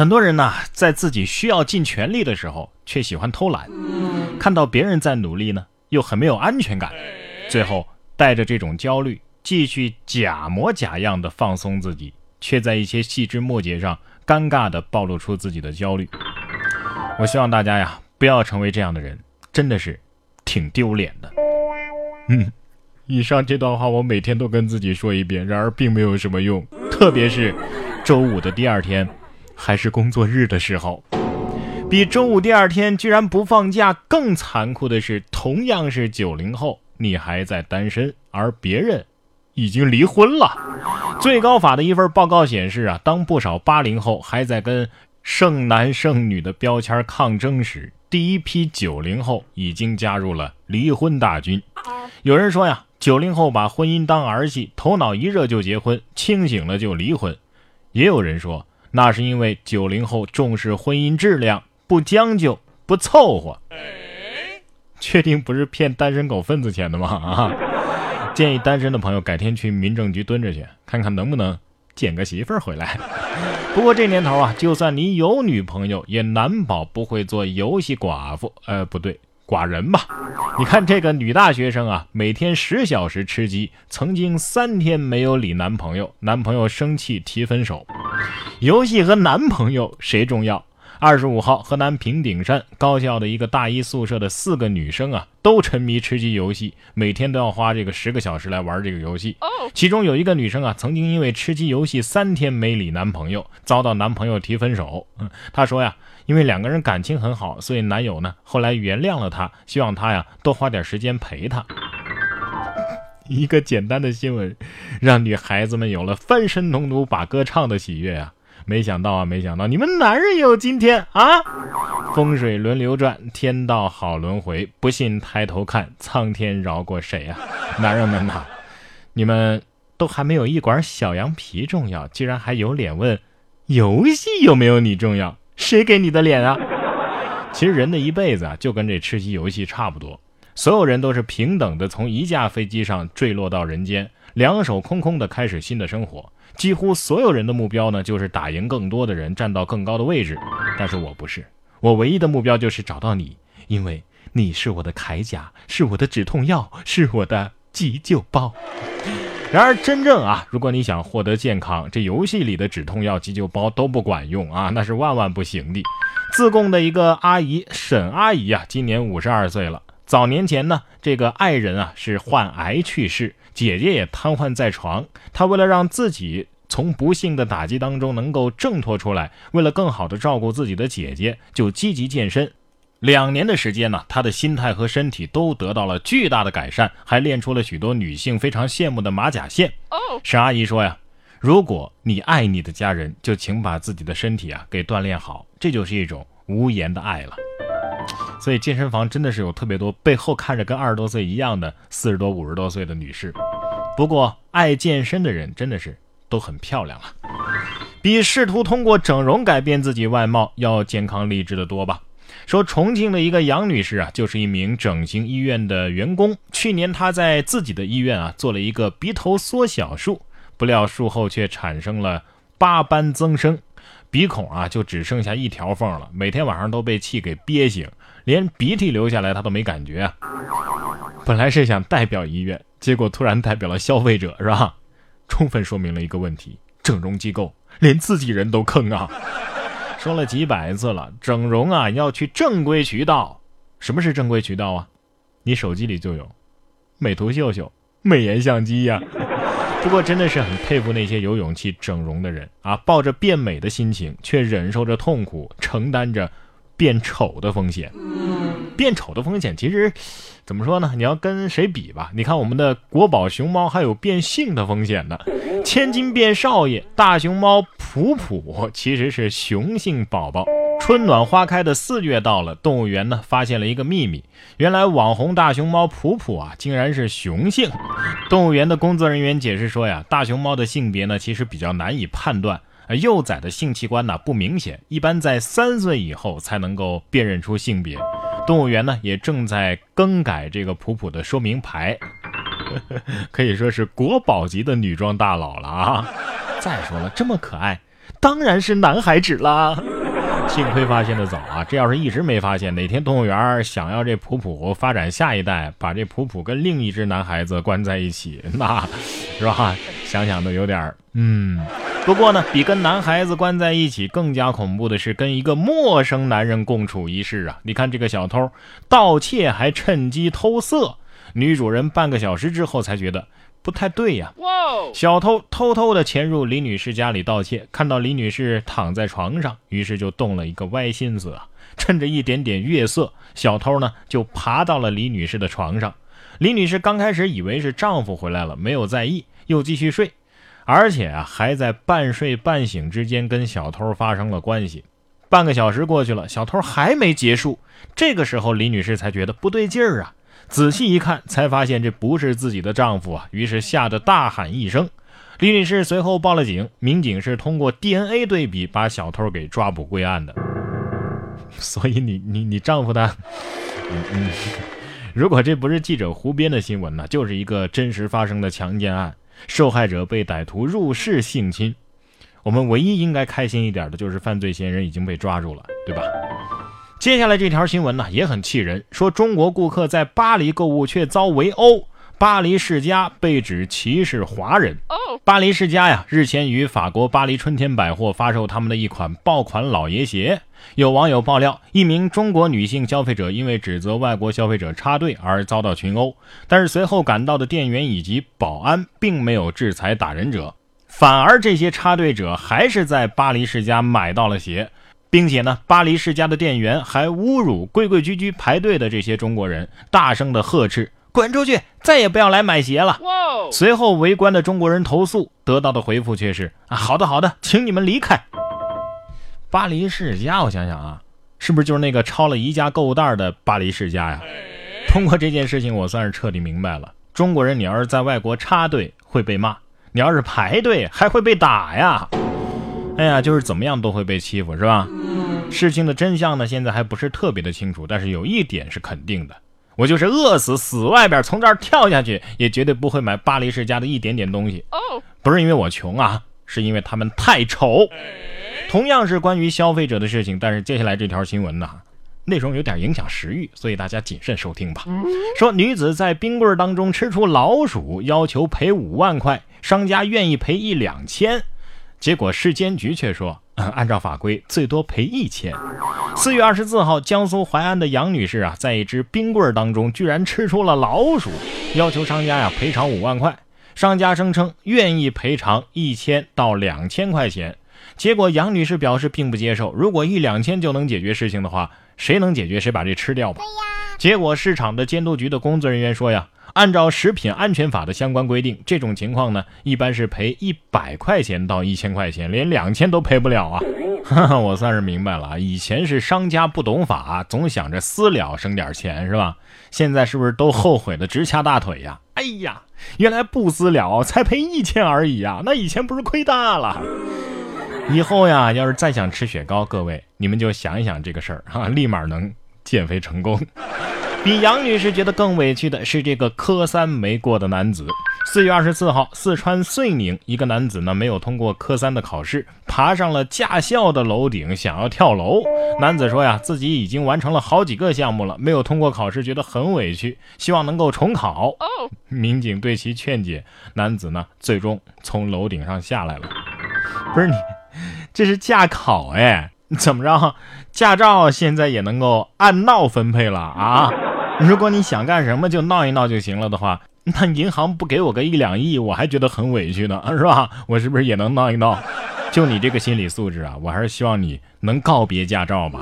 很多人呢，在自己需要尽全力的时候，却喜欢偷懒；看到别人在努力呢，又很没有安全感。最后带着这种焦虑，继续假模假样的放松自己，却在一些细枝末节上尴尬的暴露出自己的焦虑。我希望大家呀，不要成为这样的人，真的是挺丢脸的。嗯，以上这段话我每天都跟自己说一遍，然而并没有什么用，特别是周五的第二天。还是工作日的时候，比周五第二天居然不放假更残酷的是，同样是九零后，你还在单身，而别人已经离婚了。最高法的一份报告显示啊，当不少八零后还在跟剩男剩女的标签抗争时，第一批九零后已经加入了离婚大军。有人说呀，九零后把婚姻当儿戏，头脑一热就结婚，清醒了就离婚。也有人说。那是因为九零后重视婚姻质量，不将就，不凑合。确定不是骗单身狗份子钱的吗？啊！建议单身的朋友改天去民政局蹲着去，看看能不能捡个媳妇儿回来。不过这年头啊，就算你有女朋友，也难保不会做游戏寡妇。呃，不对。寡人吧，你看这个女大学生啊，每天十小时吃鸡，曾经三天没有理男朋友，男朋友生气提分手。游戏和男朋友谁重要？二十五号，河南平顶山高校的一个大一宿舍的四个女生啊，都沉迷吃鸡游戏，每天都要花这个十个小时来玩这个游戏。其中有一个女生啊，曾经因为吃鸡游戏三天没理男朋友，遭到男朋友提分手。嗯，她说呀，因为两个人感情很好，所以男友呢后来原谅了她，希望她呀多花点时间陪她。一个简单的新闻，让女孩子们有了翻身农奴把歌唱的喜悦啊！没想到啊，没想到你们男人也有今天啊！风水轮流转，天道好轮回，不信抬头看，苍天饶过谁啊？男人们呐，你们都还没有一管小羊皮重要，居然还有脸问游戏有没有你重要？谁给你的脸啊？其实人的一辈子啊，就跟这吃鸡游戏差不多，所有人都是平等的，从一架飞机上坠落到人间，两手空空的开始新的生活。几乎所有人的目标呢，就是打赢更多的人，站到更高的位置。但是我不是，我唯一的目标就是找到你，因为你是我的铠甲，是我的止痛药，是我的急救包。然而，真正啊，如果你想获得健康，这游戏里的止痛药、急救包都不管用啊，那是万万不行的。自贡的一个阿姨沈阿姨啊，今年五十二岁了。早年前呢，这个爱人啊是患癌去世。姐姐也瘫痪在床，她为了让自己从不幸的打击当中能够挣脱出来，为了更好的照顾自己的姐姐，就积极健身。两年的时间呢，她的心态和身体都得到了巨大的改善，还练出了许多女性非常羡慕的马甲线。沈阿姨说呀：“如果你爱你的家人，就请把自己的身体啊给锻炼好，这就是一种无言的爱了。”所以健身房真的是有特别多背后看着跟二十多岁一样的四十多、五十多岁的女士。不过爱健身的人真的是都很漂亮了，比试图通过整容改变自己外貌要健康励志的多吧？说重庆的一个杨女士啊，就是一名整形医院的员工。去年她在自己的医院啊做了一个鼻头缩小术，不料术后却产生了八斑增生。鼻孔啊，就只剩下一条缝了，每天晚上都被气给憋醒，连鼻涕流下来他都没感觉啊。本来是想代表医院，结果突然代表了消费者，是吧？充分说明了一个问题：整容机构连自己人都坑啊！说了几百次了，整容啊要去正规渠道。什么是正规渠道啊？你手机里就有美图秀秀、美颜相机呀。不过真的是很佩服那些有勇气整容的人啊，抱着变美的心情，却忍受着痛苦，承担着变丑的风险。变丑的风险其实怎么说呢？你要跟谁比吧？你看我们的国宝熊猫还有变性的风险呢。千金变少爷大熊猫普普其实是雄性宝宝。春暖花开的四月到了，动物园呢发现了一个秘密，原来网红大熊猫普普啊，竟然是雄性。动物园的工作人员解释说呀，大熊猫的性别呢其实比较难以判断，幼崽的性器官呢不明显，一般在三岁以后才能够辨认出性别。动物园呢也正在更改这个普普的说明牌，可以说是国宝级的女装大佬了啊！再说了，这么可爱。当然是男孩纸啦。幸亏发现的早啊！这要是一直没发现，哪天动物园想要这普普发展下一代，把这普普跟另一只男孩子关在一起，那是吧？想想都有点嗯。不过呢，比跟男孩子关在一起更加恐怖的是跟一个陌生男人共处一室啊！你看这个小偷盗窃还趁机偷色，女主人半个小时之后才觉得。不太对呀！小偷偷偷的潜入李女士家里盗窃，看到李女士躺在床上，于是就动了一个歪心思啊！趁着一点点月色，小偷呢就爬到了李女士的床上。李女士刚开始以为是丈夫回来了，没有在意，又继续睡，而且啊还在半睡半醒之间跟小偷发生了关系。半个小时过去了，小偷还没结束，这个时候李女士才觉得不对劲儿啊！仔细一看，才发现这不是自己的丈夫啊！于是吓得大喊一声。李女士随后报了警，民警是通过 DNA 对比把小偷给抓捕归案的。所以你你你丈夫他，嗯嗯，如果这不是记者胡编的新闻呢，就是一个真实发生的强奸案，受害者被歹徒入室性侵。我们唯一应该开心一点的就是犯罪嫌疑人已经被抓住了，对吧？接下来这条新闻呢也很气人，说中国顾客在巴黎购物却遭围殴，巴黎世家被指歧视华人。巴黎世家呀，日前与法国巴黎春天百货发售他们的一款爆款老爷鞋。有网友爆料，一名中国女性消费者因为指责外国消费者插队而遭到群殴，但是随后赶到的店员以及保安并没有制裁打人者，反而这些插队者还是在巴黎世家买到了鞋。并且呢，巴黎世家的店员还侮辱规规矩矩排队的这些中国人，大声的呵斥：“滚出去，再也不要来买鞋了！”随后围观的中国人投诉，得到的回复却是：“啊，好的好的，请你们离开。”巴黎世家，我想想啊，是不是就是那个抄了宜家购物袋的巴黎世家呀？通过这件事情，我算是彻底明白了：中国人，你要是在外国插队会被骂，你要是排队还会被打呀。哎呀，就是怎么样都会被欺负，是吧？事情的真相呢，现在还不是特别的清楚。但是有一点是肯定的，我就是饿死死外边，从这儿跳下去，也绝对不会买巴黎世家的一点点东西。哦，不是因为我穷啊，是因为他们太丑。同样是关于消费者的事情，但是接下来这条新闻呢，内容有点影响食欲，所以大家谨慎收听吧。说女子在冰棍当中吃出老鼠，要求赔五万块，商家愿意赔一两千。结果市监局却说，按照法规最多赔一千。四月二十四号，江苏淮安的杨女士啊，在一只冰棍当中居然吃出了老鼠，要求商家呀赔偿五万块。商家声称愿意赔偿一千到两千块钱。结果杨女士表示并不接受，如果一两千就能解决事情的话，谁能解决谁把这吃掉吧。结果市场的监督局的工作人员说呀。按照食品安全法的相关规定，这种情况呢，一般是赔一百块钱到一千块钱，连两千都赔不了啊！我算是明白了啊，以前是商家不懂法，总想着私了省点钱是吧？现在是不是都后悔的直掐大腿呀？哎呀，原来不私了才赔一千而已啊！那以前不是亏大了？以后呀，要是再想吃雪糕，各位你们就想一想这个事儿哈，立马能减肥成功。比杨女士觉得更委屈的是，这个科三没过的男子。四月二十四号，四川遂宁一个男子呢，没有通过科三的考试，爬上了驾校的楼顶，想要跳楼。男子说呀，自己已经完成了好几个项目了，没有通过考试，觉得很委屈，希望能够重考。民警对其劝解，男子呢，最终从楼顶上下来了。不是你，这是驾考哎，怎么着？驾照现在也能够按闹分配了啊？如果你想干什么就闹一闹就行了的话，那银行不给我个一两亿，我还觉得很委屈呢，是吧？我是不是也能闹一闹？就你这个心理素质啊，我还是希望你能告别驾照吧。